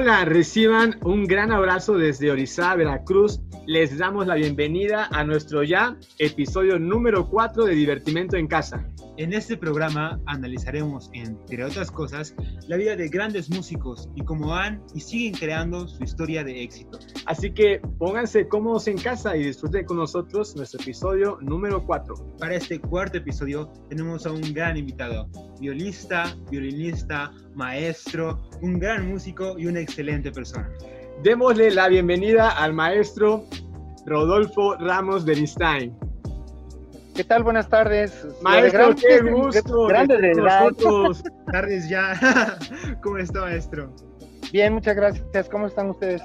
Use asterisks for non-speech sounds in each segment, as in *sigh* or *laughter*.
Hola, reciban un gran abrazo desde Orizaba, Veracruz. Les damos la bienvenida a nuestro ya episodio número 4 de Divertimento en Casa. En este programa analizaremos, entre otras cosas, la vida de grandes músicos y cómo han y siguen creando su historia de éxito. Así que pónganse cómodos en casa y disfruten con nosotros nuestro episodio número 4. Para este cuarto episodio tenemos a un gran invitado, violista, violinista, maestro, un gran músico y una excelente persona. Démosle la bienvenida al maestro Rodolfo Ramos de Beristain. ¿Qué tal? Buenas tardes. Maestro, qué gusto. Grande de nosotros. *laughs* tardes ya. *laughs* ¿Cómo está, maestro? Bien, muchas gracias. ¿Cómo están ustedes?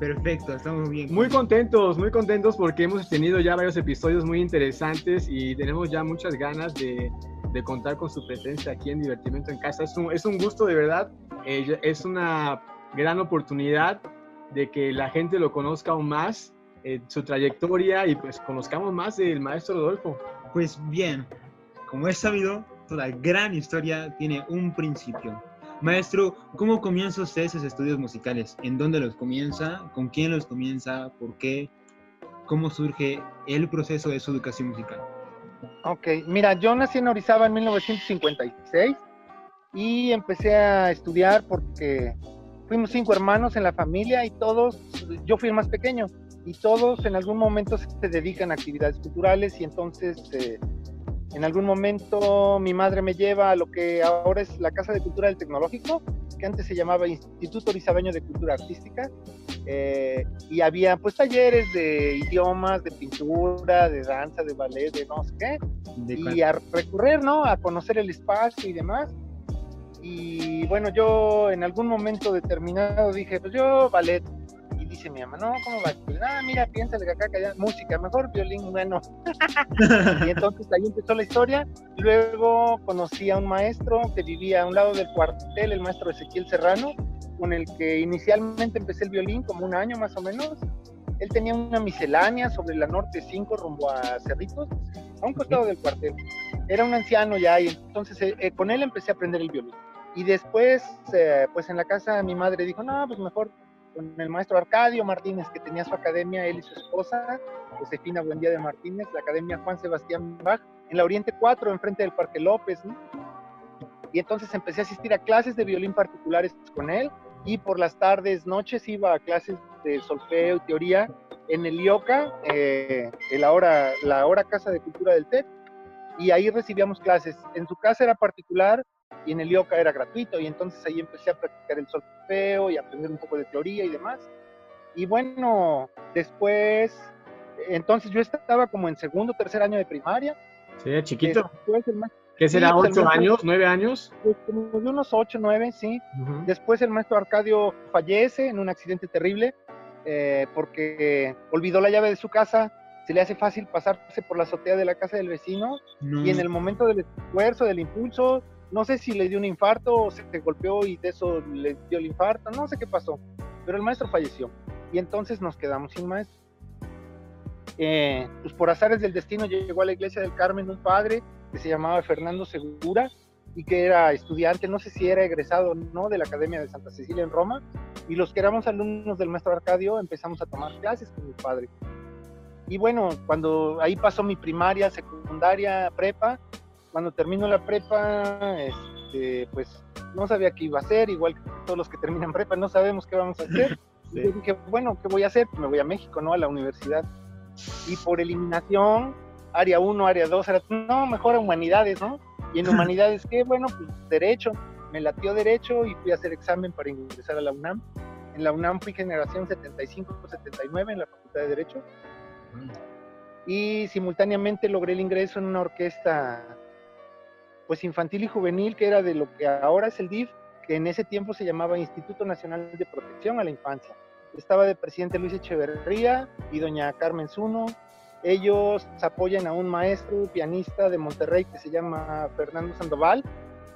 Perfecto, estamos bien. Muy contentos, muy contentos porque hemos tenido ya varios episodios muy interesantes y tenemos ya muchas ganas de, de contar con su presencia aquí en Divertimento en Casa. Es un, es un gusto de verdad, eh, es una gran oportunidad de que la gente lo conozca aún más eh, su trayectoria y pues conozcamos más del maestro Rodolfo. Pues bien, como es sabido, toda gran historia tiene un principio. Maestro, ¿cómo comienza usted esos estudios musicales? ¿En dónde los comienza? ¿Con quién los comienza? ¿Por qué? ¿Cómo surge el proceso de su educación musical? Ok, mira, yo nací en Orizaba en 1956 y empecé a estudiar porque fuimos cinco hermanos en la familia y todos, yo fui el más pequeño, y todos en algún momento se dedican a actividades culturales y entonces eh, en algún momento mi madre me lleva a lo que ahora es la Casa de Cultura del Tecnológico, que antes se llamaba Instituto Orizabeño de Cultura Artística, eh, y había pues talleres de idiomas, de pintura, de danza, de ballet, de no sé qué, y a recurrir, ¿no? A conocer el espacio y demás. Y bueno, yo en algún momento determinado dije, pues yo ballet, dice mi mamá, no, ¿cómo va? Ah, mira, piénsale que acá, que música, mejor violín, bueno. *laughs* y entonces ahí empezó la historia. Luego conocí a un maestro que vivía a un lado del cuartel, el maestro Ezequiel Serrano, con el que inicialmente empecé el violín como un año más o menos. Él tenía una miscelánea sobre la Norte 5 rumbo a Cerritos, a un costado del cuartel. Era un anciano ya y entonces eh, eh, con él empecé a aprender el violín. Y después, eh, pues en la casa mi madre dijo, no, pues mejor con el maestro Arcadio Martínez, que tenía su academia, él y su esposa, Josefina Buendía de Martínez, la academia Juan Sebastián Bach, en la Oriente 4, enfrente del Parque López. Y entonces empecé a asistir a clases de violín particulares con él y por las tardes, noches iba a clases de solfeo y teoría en el IOCA, eh, la, hora, la hora Casa de Cultura del TED, y ahí recibíamos clases. En su casa era particular, y en el IOCA era gratuito y entonces ahí empecé a practicar el solfeo y aprender un poco de teoría y demás. Y bueno, después, entonces yo estaba como en segundo, tercer año de primaria. Sí, chiquito. ¿Qué será, pues, ocho años, nueve años? Pues como de unos ocho, nueve, sí. Después el maestro Arcadio fallece en un accidente terrible eh, porque olvidó la llave de su casa, se le hace fácil pasarse por la azotea de la casa del vecino y en el momento del esfuerzo, del impulso, no sé si le dio un infarto o se golpeó y de eso le dio el infarto, no sé qué pasó, pero el maestro falleció y entonces nos quedamos sin maestro. Eh, pues por azares del destino llegó a la iglesia del Carmen un padre que se llamaba Fernando Segura y que era estudiante, no sé si era egresado o no de la Academia de Santa Cecilia en Roma, y los que éramos alumnos del maestro Arcadio empezamos a tomar clases con mi padre. Y bueno, cuando ahí pasó mi primaria, secundaria, prepa, cuando termino la prepa, este, pues no sabía qué iba a hacer, igual que todos los que terminan prepa, no sabemos qué vamos a hacer. *laughs* Y dije, bueno, ¿qué voy a hacer? me voy a México, ¿no? A la universidad. Y por eliminación, área 1, área 2, era, no, mejor a humanidades, ¿no? Y en *laughs* humanidades, ¿qué? Bueno, pues derecho. Me latió derecho y fui a hacer examen para ingresar a la UNAM. En la UNAM fui generación 75-79 en la Facultad de Derecho. Mm. Y simultáneamente logré el ingreso en una orquesta pues infantil y juvenil, que era de lo que ahora es el DIF, que en ese tiempo se llamaba Instituto Nacional de Protección a la Infancia. Estaba de presidente Luis Echeverría y doña Carmen Zuno. Ellos apoyan a un maestro pianista de Monterrey que se llama Fernando Sandoval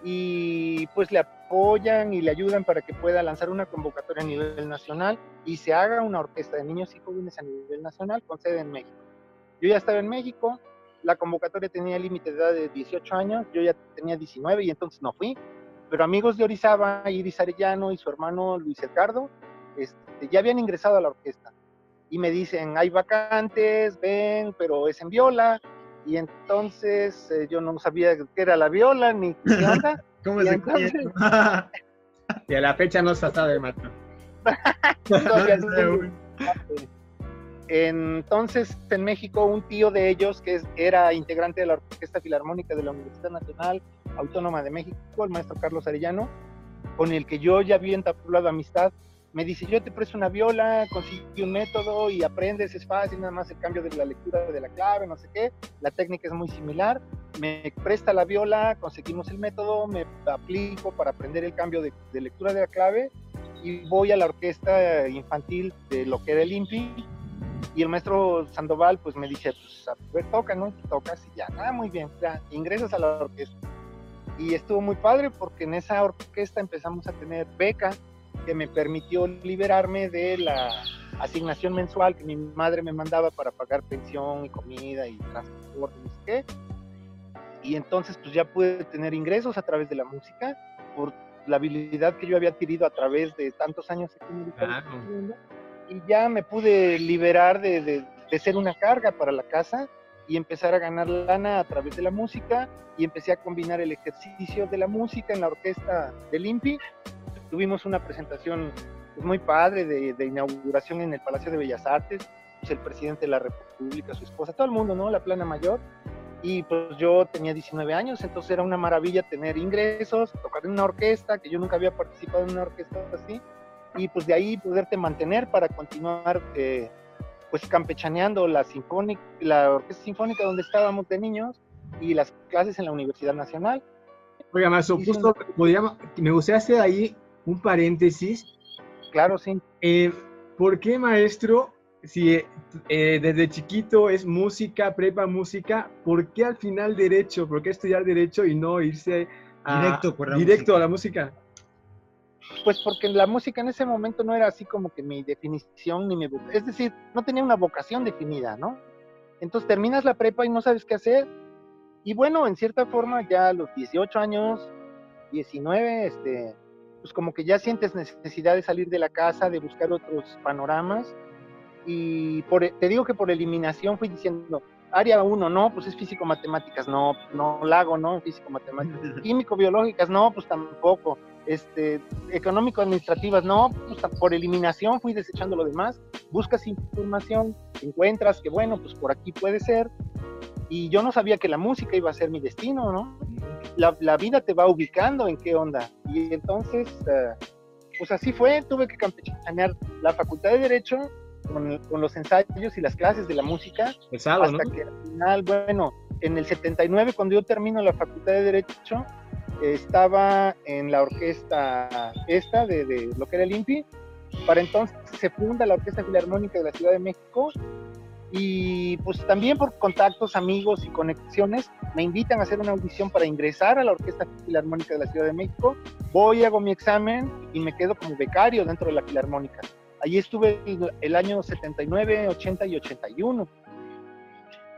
y pues le apoyan y le ayudan para que pueda lanzar una convocatoria a nivel nacional y se haga una orquesta de niños y jóvenes a nivel nacional con sede en México. Yo ya estaba en México, la convocatoria tenía límite de edad de 18 años, yo ya tenía 19 y entonces no fui. pero amigos de Orizaba, Iris Arellano y su hermano Luis Edgardo, este, ya habían ingresado a la orquesta. Y me dicen, hay vacantes, ven, pero es en viola. Y entonces eh, yo no sabía qué era la viola ni qué *laughs* onda. ¿Cómo Y se entonces- *laughs* Y a la fecha no se sabe. Todavía *laughs* No. Entonces, en México, un tío de ellos, que era integrante de la Orquesta Filarmónica de la Universidad Nacional Autónoma de México, el maestro Carlos Arellano, con el que yo ya había entablado amistad, me dice, yo te presto una viola, consigue un método y aprendes, es fácil, nada más el cambio de la lectura de la clave, no sé qué, la técnica es muy similar, me presta la viola, conseguimos el método, me aplico para aprender el cambio de, de lectura de la clave y voy a la orquesta infantil de lo que era el INPI y el maestro Sandoval pues me dice, pues a ver, toca, ¿no? Tocas y ya, ah, muy bien, ya, ingresas a la orquesta. Y estuvo muy padre porque en esa orquesta empezamos a tener beca que me permitió liberarme de la asignación mensual que mi madre me mandaba para pagar pensión y comida y transporte, no sé qué. Y entonces pues ya pude tener ingresos a través de la música por la habilidad que yo había adquirido a través de tantos años aquí en el Claro. Y ya me pude liberar de, de- de ser una carga para la casa y empezar a ganar lana a través de la música y empecé a combinar el ejercicio de la música en la orquesta del INPI. Tuvimos una presentación muy padre de, de inauguración en el Palacio de Bellas Artes, pues, el presidente de la República, su esposa, todo el mundo, ¿no? La plana mayor. Y pues yo tenía 19 años, entonces era una maravilla tener ingresos, tocar en una orquesta, que yo nunca había participado en una orquesta así y pues de ahí poderte mantener para continuar eh, pues campechaneando la sinfónica, la orquesta sinfónica donde estábamos de niños y las clases en la Universidad Nacional. Oiga, justo podríamos- me gustaría hacer ahí un paréntesis. Claro, sí. Eh, ¿Por qué, maestro, si eh, desde chiquito es música, prepa música, ¿por qué al final derecho? ¿Por qué estudiar derecho y no irse a- Directo por la directo música. a la música? Pues porque la música en ese momento no era así como que mi definición ni mi... Es decir, no tenía una vocación definida, ¿no? Entonces terminas la prepa y no sabes qué hacer. Y bueno, en cierta forma ya a los 18 años, 19, este, pues como que ya sientes necesidad de salir de la casa, de buscar otros panoramas. Y te digo que por eliminación fui diciendo, área 1, no, pues es físico-matemáticas, no, no la hago, ¿no? Físico-matemáticas. *laughs* Químico-biológicas, no, pues tampoco este, económico-administrativas, no, pues, por eliminación fui desechando lo demás, buscas información, encuentras que bueno, pues por aquí puede ser, y yo no sabía que la música iba a ser mi destino, ¿no? La, la vida te va ubicando en qué onda, y entonces, eh, pues así fue, tuve que campechanear la facultad de Derecho con, con los ensayos y las clases de la música, Pesado, ¿no? hasta que al final, bueno, en el 79, cuando yo termino la facultad de Derecho, eh, estaba en la orquesta esta de, de lo que era el INPI. Para entonces se funda la Orquesta Filarmónica de la Ciudad de México y pues también por contactos, amigos y conexiones me invitan a hacer una audición para ingresar a la Orquesta Filarmónica de la Ciudad de México. Voy, hago mi examen y me quedo como becario dentro de la Filarmónica. Allí estuve el, el año 79, 80 y 81.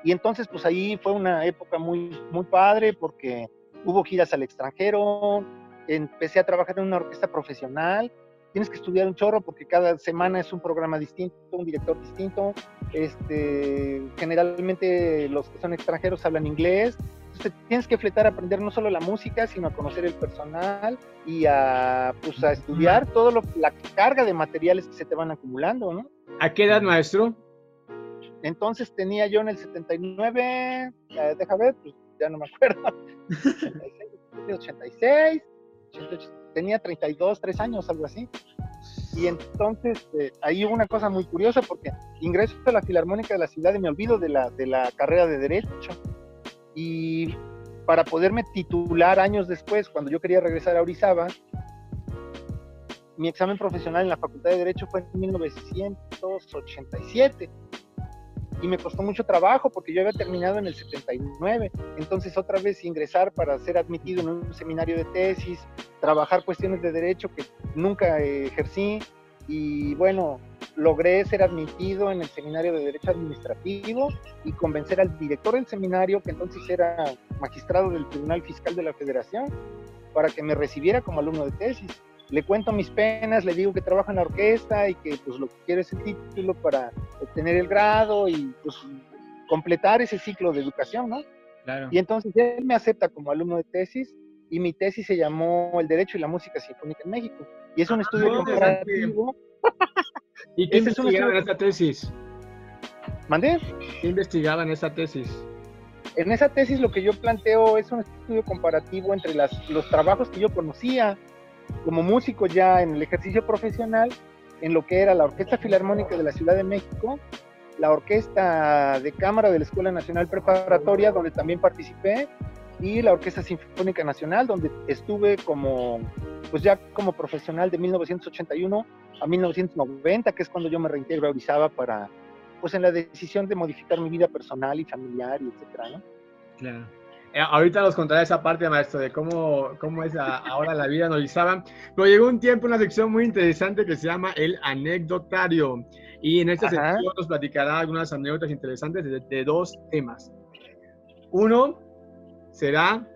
Y entonces, pues ahí fue una época muy, muy padre porque hubo giras al extranjero, empecé a trabajar en una orquesta profesional, tienes que estudiar un chorro porque cada semana es un programa distinto, un director distinto, este, generalmente los que son extranjeros hablan inglés, entonces tienes que fletar a aprender no solo la música, sino a conocer el personal y a, pues, a estudiar todo lo, la carga de materiales que se te van acumulando, ¿no? ¿A qué edad, maestro? Entonces tenía yo en el 79, eh, deja ver, pues ya no me acuerdo, 86, 88, tenía 32, 3 años, algo así. Y entonces eh, ahí hubo una cosa muy curiosa porque ingreso a la Filarmónica de la ciudad y me olvido de la, de la carrera de Derecho. Y para poderme titular años después, cuando yo quería regresar a Orizaba, mi examen profesional en la Facultad de Derecho fue en 1987 y me costó mucho trabajo porque yo había terminado en el 79, entonces otra vez ingresar para ser admitido en un seminario de tesis, trabajar cuestiones de derecho que nunca eh, ejercí. Y bueno, logré ser admitido en el seminario de derecho administrativo y convencer al director del seminario, que entonces era magistrado del Tribunal Fiscal de la Federación, para que me recibiera como alumno de tesis. Le cuento mis penas, le digo que trabajo en la orquesta y que pues lo que quiero es el título para obtener el grado y pues completar ese ciclo de educación, ¿no? Claro. Y entonces él me acepta como alumno de tesis y mi tesis se llamó El Derecho y la Música Sinfónica en México. Y es un estudio no, comparativo. ¿Y qué Ese es un investigaba en esa tesis? ¿Mandé? ¿Qué investigaba en esa tesis? En esa tesis lo que yo planteo es un estudio comparativo entre las, los trabajos que yo conocía como músico ya en el ejercicio profesional, en lo que era la Orquesta Filarmónica de la Ciudad de México, la Orquesta de Cámara de la Escuela Nacional Preparatoria, donde también participé, y la Orquesta Sinfónica Nacional, donde estuve como, pues ya como profesional de 1981 a 1990, que es cuando yo me reintegro a Orizaba para, pues en la decisión de modificar mi vida personal y familiar y etcétera, ¿no? Claro. Eh, ahorita nos contará esa parte, maestro, de cómo, cómo es a- ahora la vida en Orizaba. Pero llegó un tiempo, una sección muy interesante que se llama el anecdotario. Y en esta Ajá. sección nos platicará algunas anécdotas interesantes de, de dos temas. Uno será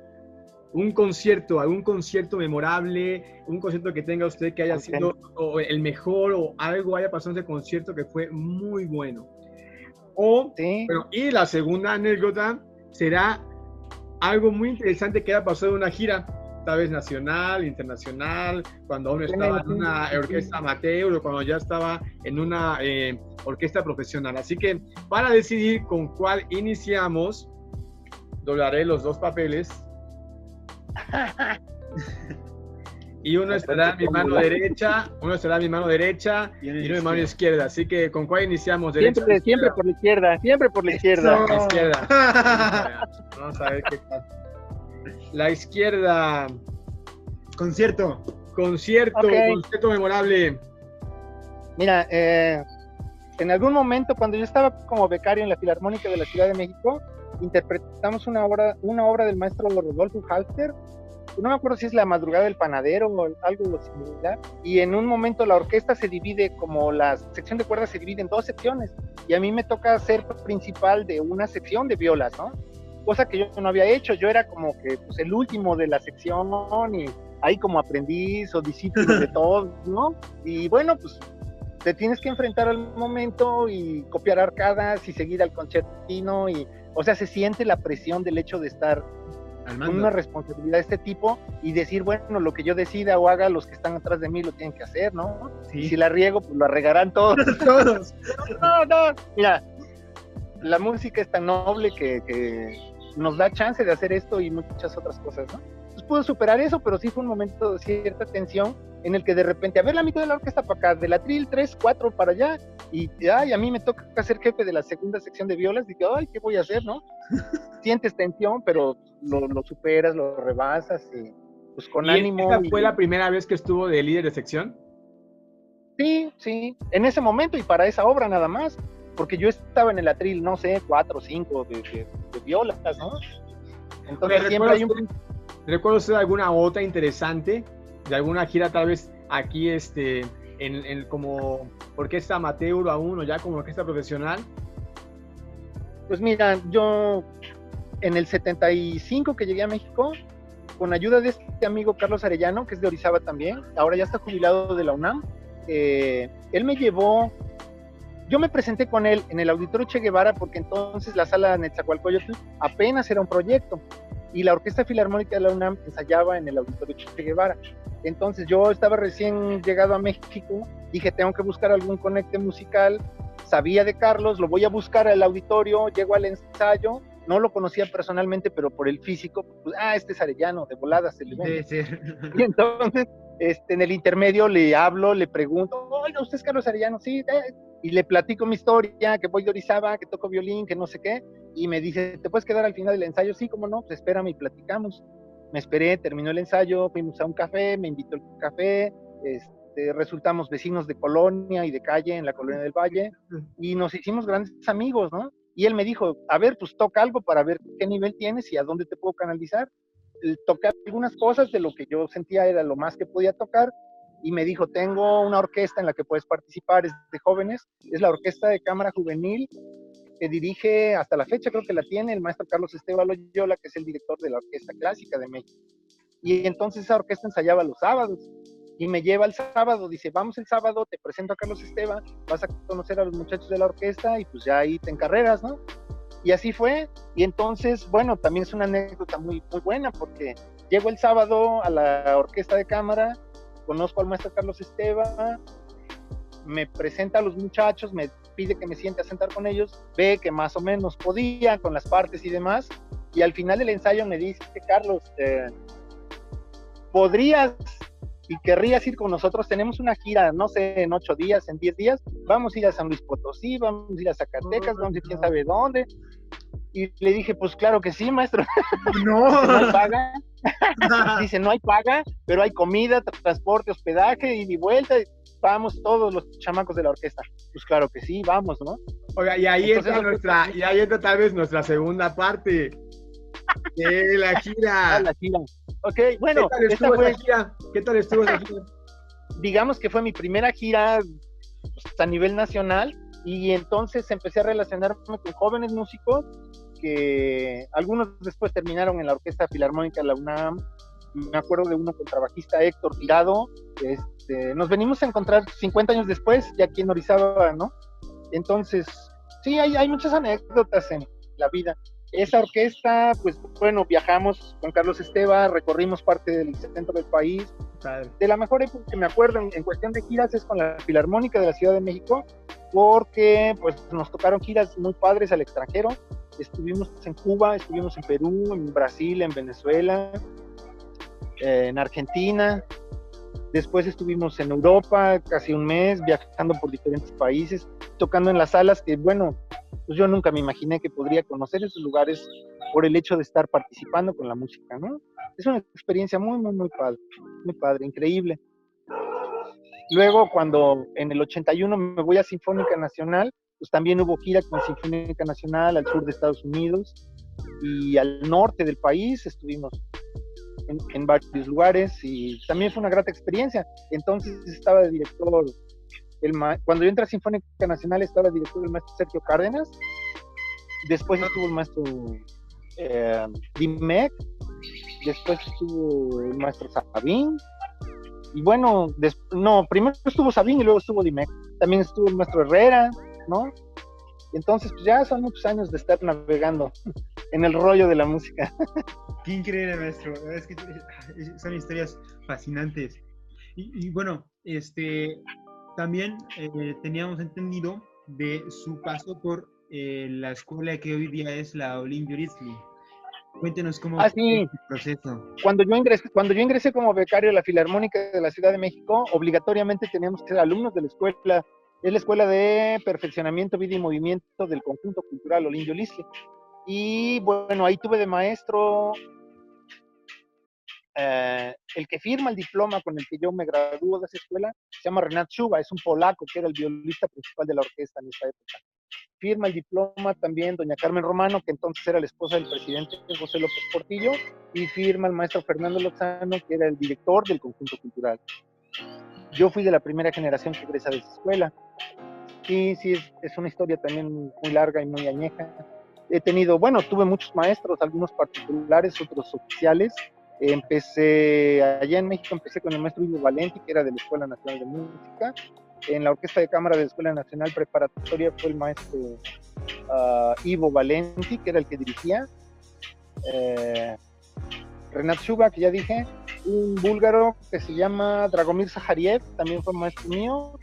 un concierto, algún concierto memorable, un concierto que tenga usted que haya Ok. sido o el mejor o algo haya pasado en ese concierto que fue muy bueno. O Sí, bueno, y la segunda anécdota será algo muy interesante que haya pasado en una gira, tal vez nacional, internacional, cuando Sí, estaba en una orquesta amateur o cuando ya estaba en una eh, orquesta profesional. Así que para decidir con cuál iniciamos, doblaré los dos papeles. *laughs* Y uno estará en mi mano derecha, uno estará en mi mano derecha y uno en mi mano izquierda. Así que, ¿con cuál iniciamos? ¿Derecha o siempre, por la izquierda, siempre por la izquierda. La izquierda. *laughs* Vamos a ver qué tal. La izquierda. Concierto. Concierto, concierto memorable. Mira, eh, en algún momento cuando yo estaba como becario en la Filarmónica de la Ciudad de México, interpretamos una obra, una obra del maestro Rodolfo Halter, no me acuerdo si es La Madrugada del Panadero o algo similar, y en un momento la orquesta se divide, como la sección de cuerdas se divide en dos secciones, y a mí me toca ser principal de una sección de violas, ¿no? Cosa que yo no había hecho, yo era como que pues, el último de la sección, y ahí como aprendiz o discípulo de *laughs* todos, ¿no? Y bueno, pues te tienes que enfrentar al momento y copiar arcadas y seguir al concertino y, o sea, se siente la presión del hecho de estar con una responsabilidad de este tipo y decir, bueno, lo que yo decida o haga, los que están atrás de mí lo tienen que hacer, ¿no? Y si la riego, pues lo regarán todos. *laughs* Todos. no, no, mira, la música es tan noble que, que nos da chance de hacer esto y muchas otras cosas, ¿no? Entonces puedo superar eso, pero sí fue un momento de cierta tensión en el que de repente, a ver la mitad de la orquesta para acá, del atril 3, 4 para allá, y ay, a mí me toca ser jefe de la segunda sección de violas, dije, ay, ¿qué voy a hacer, no? *laughs* Sientes tensión, pero lo, lo superas, lo rebasas, y pues con ¿Y ánimo. ¿Esta y- fue la primera vez que estuvo de líder de sección? Sí, sí, en ese momento y para esa obra nada más, porque yo estaba en el atril, no sé, cuatro o cinco de, de- de violas, ¿no? Entonces Ok, siempre hay un... ¿recuerda ¿Recuerda usted alguna otra interesante de alguna gira tal vez aquí este en, en como orquesta amateur aún o ya como orquesta profesional? Pues mira, yo en el 75 que llegué a México, con ayuda de este amigo Carlos Arellano, que es de Orizaba también, ahora ya está jubilado de la UNAM, eh, él me llevó, yo me presenté con él en el Auditorio Che Guevara porque entonces la sala Netzacualcoyotl apenas era un proyecto y la Orquesta Filarmónica de la UNAM ensayaba en el Auditorio Che Guevara. Entonces yo estaba recién llegado a México, dije tengo que buscar algún conecte musical, sabía de Carlos, lo voy a buscar al auditorio, llego al ensayo, no lo conocía personalmente, pero por el físico, pues, ah, este es Arellano, de volada se le. Debe ser. *laughs* Y entonces, este, en el intermedio le hablo, le pregunto, oiga, ¿usted es Carlos Arellano? Sí, eh", y le platico mi historia, que voy de Orizaba, que toco violín, que no sé qué, y me dice, ¿te puedes quedar al final del ensayo? Sí, cómo no, pues espérame y platicamos. Me esperé, terminó el ensayo, fuimos a un café, me invitó al café, este, resultamos vecinos de colonia y de calle en la colonia del Valle, y nos hicimos grandes amigos, ¿no? Y él me dijo, a ver, pues toca algo para ver qué nivel tienes y a dónde te puedo canalizar. Toqué algunas cosas de lo que yo sentía era lo más que podía tocar y me dijo, tengo una orquesta en la que puedes participar, es de jóvenes, es la Orquesta de Cámara Juvenil que dirige hasta la fecha, creo que la tiene el maestro Carlos Esteban Loyola, que es el director de la Orquesta Clásica de México. Y entonces esa orquesta ensayaba los sábados y me lleva el sábado, dice, vamos el sábado, te presento a Carlos Esteban, vas a conocer a los muchachos de la orquesta y pues ya ahí te encarreras, ¿no? Y así fue, y entonces, bueno, también es una anécdota muy, muy buena porque llego el sábado a la orquesta de cámara, conozco al maestro Carlos Esteban, me presenta a los muchachos, me pide que me siente a sentar con ellos, ve que más o menos podía con las partes y demás, y al final del ensayo me dice, Carlos, eh, ¿podrías y querrías ir con nosotros? Tenemos una gira, no sé, en ocho días, en diez días, vamos a ir a San Luis Potosí, vamos a ir a Zacatecas, vamos a ir quién sabe dónde. Y le dije, pues claro que sí, maestro. *laughs* No. *laughs* no hay paga. *laughs* Dice, no hay paga, pero hay comida, transporte, hospedaje, y vuelta. Vamos todos los chamacos de la orquesta. Pues claro que sí, vamos, ¿no? Oiga, y ahí entra nuestra, *laughs* y ahí entra tal vez nuestra segunda parte de la *laughs* gira. Ah, la gira. Ok, bueno, ¿Qué tal esta estuvo fue, esa gira? ¿Qué tal estuvo esa gira? *laughs* digamos que fue mi primera gira pues, a nivel nacional y entonces empecé a relacionarme con jóvenes músicos que algunos después terminaron en la Orquesta Filarmónica de la UNAM. Me acuerdo de uno contrabajista Héctor Tirado. Este, nos venimos a encontrar 50 años después, ya aquí en Orizaba, ¿no? Entonces, sí, hay, hay muchas anécdotas en la vida. Esa orquesta, pues bueno, viajamos con Carlos Esteba, recorrimos parte del centro del país, de la mejor época que me acuerdo en, en cuestión de giras es con la Filarmónica de la Ciudad de México, porque pues nos tocaron giras muy padres al extranjero. Estuvimos en Cuba, estuvimos en Perú, en Brasil, en Venezuela, eh, en Argentina. Después estuvimos en Europa casi un mes, viajando por diferentes países, tocando en las salas que, bueno, pues yo nunca me imaginé que podría conocer esos lugares por el hecho de estar participando con la música, ¿no? Es una experiencia muy, muy, muy padre, muy padre, increíble. Luego, cuando en el 81 me voy a Sinfónica Nacional, pues también hubo gira con Sinfónica Nacional al sur de Estados Unidos y al norte del país, estuvimos en, en varios lugares y también fue una grata experiencia. Entonces estaba de director, el cuando yo entré a Sinfónica Nacional estaba de director el maestro Sergio Cárdenas, después estuvo el maestro eh, Dimec, después estuvo el maestro Sabín, y bueno, no, primero estuvo Sabín y luego estuvo Dimec, también estuvo el maestro Herrera, ¿no? Entonces, pues ya son muchos años de estar navegando en el rollo de la música. *laughs* Qué increíble, maestro. Es que eh, son historias fascinantes. Y, y bueno, este, también eh, teníamos entendido de su paso por eh, la escuela que hoy día es la Olin Jurisli. Cuéntenos cómo Ah, fue sí. este proceso. Cuando yo ingresé, cuando yo ingresé como becario a la Filarmónica de la Ciudad de México, obligatoriamente teníamos que ser alumnos de la escuela. Es la Escuela de Perfeccionamiento, Vida y Movimiento del Conjunto Cultural Olindio Lisli. Y bueno, ahí tuve de maestro eh, el que firma el diploma con el que yo me gradúo de esa escuela, se llama Renat Chuba, es un polaco que era el violista principal de la orquesta en esa época. Firma el diploma también doña Carmen Romano, que entonces era la esposa del presidente José López Portillo, y firma el maestro Fernando Lozano, que era el director del conjunto cultural. Yo fui de la primera generación que egresa de esa escuela. Sí, sí, es, es una historia también muy larga y muy añeja. He tenido, bueno, tuve muchos maestros, algunos particulares, otros oficiales. Empecé, allá en México empecé con el maestro Ivo Valenti, que era de la Escuela Nacional de Música. En la Orquesta de Cámara de la Escuela Nacional Preparatoria fue el maestro ah, Ivo Valenti, que era el que dirigía. Eh, Renat Shuba, que ya dije, un búlgaro que se llama Dragomir Zahariev, también fue maestro mío,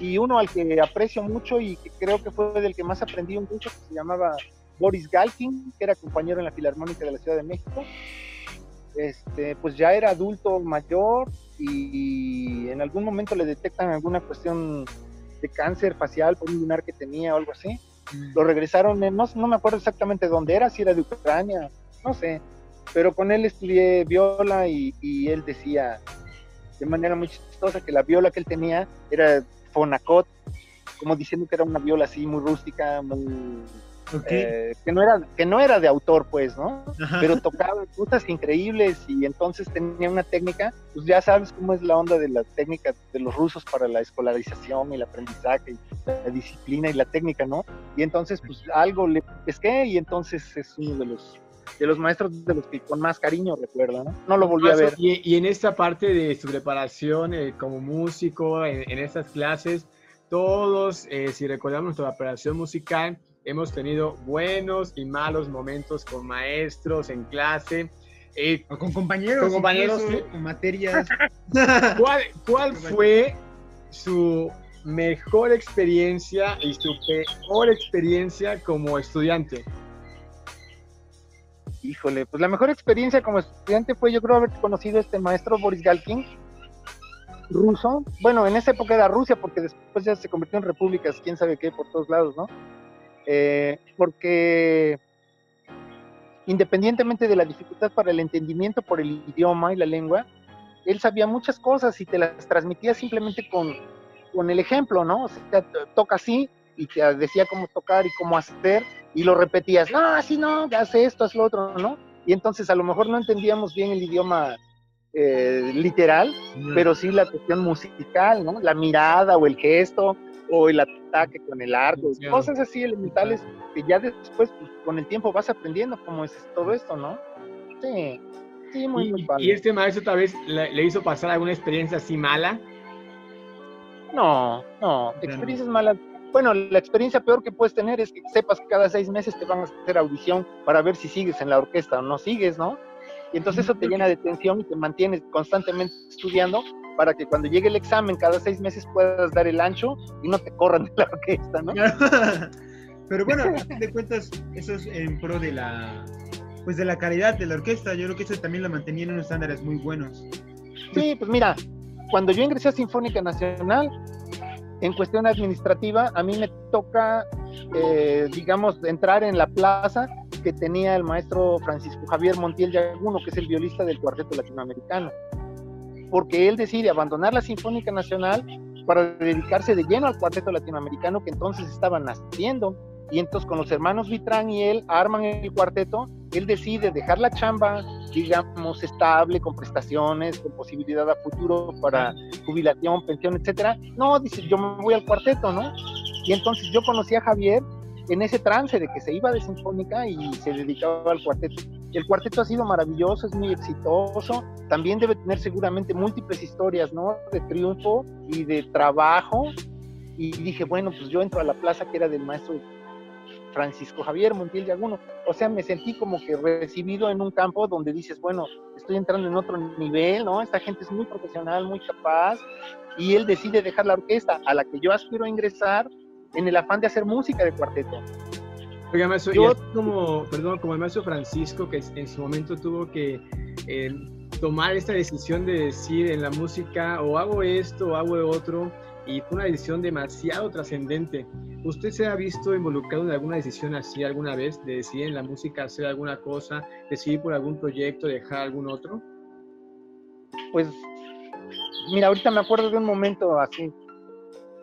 y uno al que aprecio mucho y que creo que fue del que más aprendí un curso, que se llamaba Boris Galkin, que era compañero en la Filarmónica de la Ciudad de México. Este, pues ya era adulto mayor y en algún momento le detectan alguna cuestión de cáncer facial por un lunar que tenía o algo así. Lo regresaron, en- no, no me acuerdo exactamente dónde era, si era de Ucrania, no sé, pero con él estudié viola y, y él decía de manera muy chistosa que la viola que él tenía era Fonacot, como diciendo que era una viola así muy rústica, muy, Eh, que, no era, que no era de autor, pues, ¿no? Ajá. Pero tocaba cosas increíbles y entonces tenía una técnica, pues ya sabes cómo es la onda de la técnica de los rusos para la escolarización y el aprendizaje, y la disciplina y la técnica, ¿no? Y entonces, pues algo le pesqué y entonces es uno de los de los maestros de los que con más cariño recuerdo, ¿no? No lo volví a ver. Y, y en esta parte de su preparación eh, como músico, en, en, estas clases, todos, eh, si recordamos nuestra preparación musical, hemos tenido buenos y malos momentos con maestros en clase. Eh, o con compañeros. Con compañeros. Incluso, con materias. *laughs* ¿Cuál, cuál fue su mejor experiencia y su peor experiencia como estudiante? Híjole, pues la mejor experiencia como estudiante fue yo creo haber conocido a este maestro Boris Galkin, ruso. Bueno, en esa época era Rusia porque después ya se convirtió en repúblicas, quién sabe qué, por todos lados, ¿no? Eh, porque independientemente de la dificultad para el entendimiento por el idioma y la lengua, él sabía muchas cosas y te las transmitía simplemente con, con el ejemplo, ¿no? O sea, toca así y te decía cómo tocar y cómo hacer y lo repetías, no, así no, haz esto, haz lo otro, ¿no? Y entonces a lo mejor no entendíamos bien el idioma eh, literal, pero sí la cuestión musical, ¿no? La mirada o el gesto o el ataque con el arco, cosas así elementales que ya después pues, con el tiempo vas aprendiendo cómo es todo esto, ¿no? Sí, sí, muy, y, muy padre. ¿Y este maestro tal vez le, le, hizo pasar alguna experiencia así mala? No, no, experiencias malas. Bueno, la experiencia peor que puedes tener es que sepas que cada seis meses te van a hacer audición para ver si sigues en la orquesta o no sigues, ¿no? Y entonces eso te llena de tensión y te mantienes constantemente estudiando para que cuando llegue el examen cada seis meses puedas dar el ancho y no te corran de la orquesta, ¿no? *laughs* Pero bueno, a fin de cuentas, eso es en pro de la, pues de la calidad de la orquesta. Yo creo que eso también lo mantenía en unos estándares muy buenos. Sí, pues mira, cuando yo ingresé a Sinfónica Nacional, en cuestión administrativa, a mí me toca, eh, digamos, entrar en la plaza que tenía el maestro Francisco Javier Montiel Yaguno, que es el violista del Cuarteto Latinoamericano. Porque él decide abandonar la Sinfónica Nacional para dedicarse de lleno al Cuarteto Latinoamericano que entonces estaban naciendo. Y entonces con los hermanos Vitrán y él arman el cuarteto, él decide dejar la chamba, digamos, estable, con prestaciones, con posibilidad a futuro para jubilación, pensión, etcétera. No, dice, yo me voy al cuarteto, ¿no? Y entonces yo conocí a Javier en ese trance de que se iba de Sinfónica y se dedicaba al cuarteto. El cuarteto ha sido maravilloso, es muy exitoso, también debe tener seguramente múltiples historias, ¿no? De triunfo y de trabajo. Y dije, bueno, pues yo entro a la plaza que era del maestro Francisco Javier Montiel Yaguno. O sea, me sentí como que recibido en un campo donde dices, bueno, estoy entrando en otro nivel, ¿no? Esta gente es muy profesional, muy capaz, y él decide dejar la orquesta a la que yo aspiro a ingresar en el afán de hacer música de cuarteto. Oiga, maestro, yo, como, perdón, como el maestro Francisco, que en su momento tuvo que eh, tomar esta decisión de decir en la música, o hago esto, o hago otro, y fue una decisión demasiado trascendente. ¿Usted se ha visto involucrado en alguna decisión así alguna vez, de decidir en la música hacer alguna cosa, decidir por algún proyecto, dejar algún otro? Pues, mira, ahorita me acuerdo de un momento así.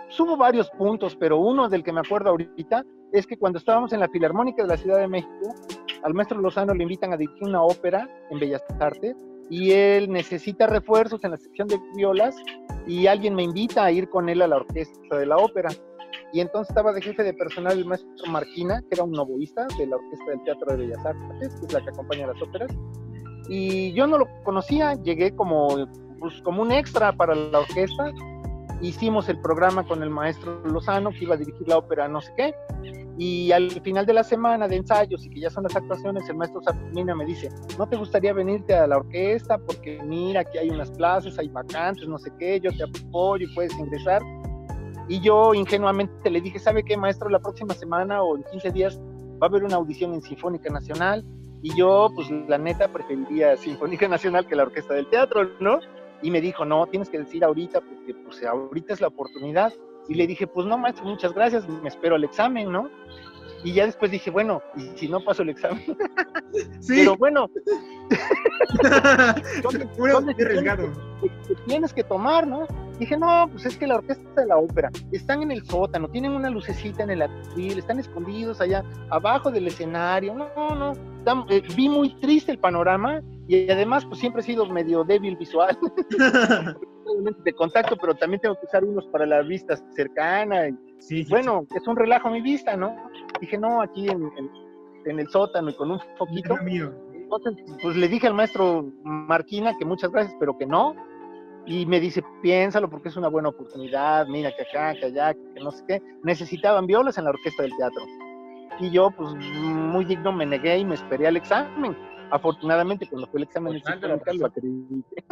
Subo varios puntos, pero uno del que me acuerdo ahorita es que cuando estábamos en la Filarmónica de la Ciudad de México, al maestro Lozano le invitan a dirigir una ópera en Bellas Artes y él necesita refuerzos en la sección de violas y alguien me invita a ir con él a la orquesta de la ópera. Y entonces estaba de jefe de personal el maestro Marquina, que era un novoísta de la Orquesta del Teatro de Bellas Artes, que es la que acompaña las óperas. Y yo no lo conocía, llegué como, pues, como un extra para la orquesta. Hicimos el programa con el maestro Lozano, que iba a dirigir la ópera no sé qué. Y al final de la semana de ensayos y que ya son las actuaciones, el maestro Sapmina me dice, ¿no te gustaría venirte a la orquesta? Porque mira, aquí hay unas plazas, hay vacantes, no sé qué, yo te apoyo y puedes ingresar. Y yo ingenuamente le dije, ¿sabe qué, maestro? La próxima semana o en 15 días va a haber una audición en Sinfónica Nacional. Y yo, pues la neta, preferiría Sinfónica Nacional que la Orquesta del Teatro, ¿no? Y me dijo, no, tienes que decir ahorita, porque pues ahorita es la oportunidad. Y le dije, pues no, maestro, muchas gracias, me espero al examen, ¿no? Y ya después dije, bueno, ¿y si no paso el examen? *laughs* Sí. Pero bueno, *laughs* ¿dónde, qué arriesgado. Que, tienes que tomar, ¿no? Dije, no, pues es que la orquesta de la ópera están en el sótano, tienen una lucecita en el atril, están escondidos allá abajo del escenario. No, no, no. Están, eh, vi muy triste el panorama y además, pues siempre he sido medio débil visual. *laughs* de contacto, pero también tengo que usar unos para la vista cercana. Y, sí, sí, bueno, sí. es un relajo a mi vista, ¿no? Dije, no, aquí en, en, en el sótano y con un mío. Entonces, pues le dije al maestro Marquina que muchas gracias, pero que no. Y me dice, piénsalo porque es una buena oportunidad, mira que acá, que allá, que no sé qué. Necesitaban violas en la orquesta del teatro. Y yo, pues muy digno, me negué y me esperé al examen. Afortunadamente, cuando fue el examen, el Pues, ándale, lo acredité.